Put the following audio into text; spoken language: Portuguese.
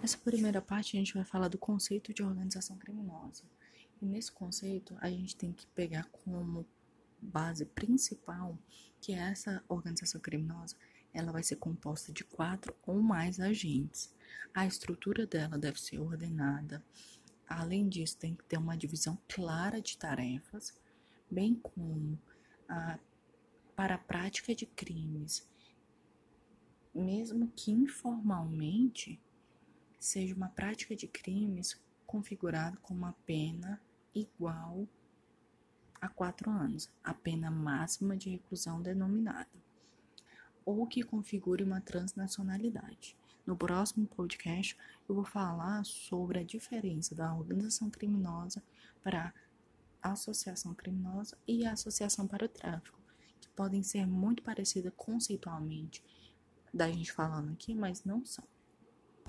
Nessa primeira parte, a gente vai falar do conceito de organização criminosa. E nesse conceito, a gente tem que pegar como base principal que essa organização criminosa ela vai ser composta de quatro ou mais agentes. A estrutura dela deve ser ordenada. Além disso, tem que ter uma divisão clara de tarefas, bem como a, para a prática de crimes, mesmo que informalmente, seja uma prática de crimes configurada com uma pena igual a quatro anos, a pena máxima de reclusão denominada, ou que configure uma transnacionalidade. No próximo podcast, eu vou falar sobre a diferença da organização criminosa para a associação criminosa e a associação para o tráfico, que podem ser muito parecidas conceitualmente da gente falando aqui, mas não são.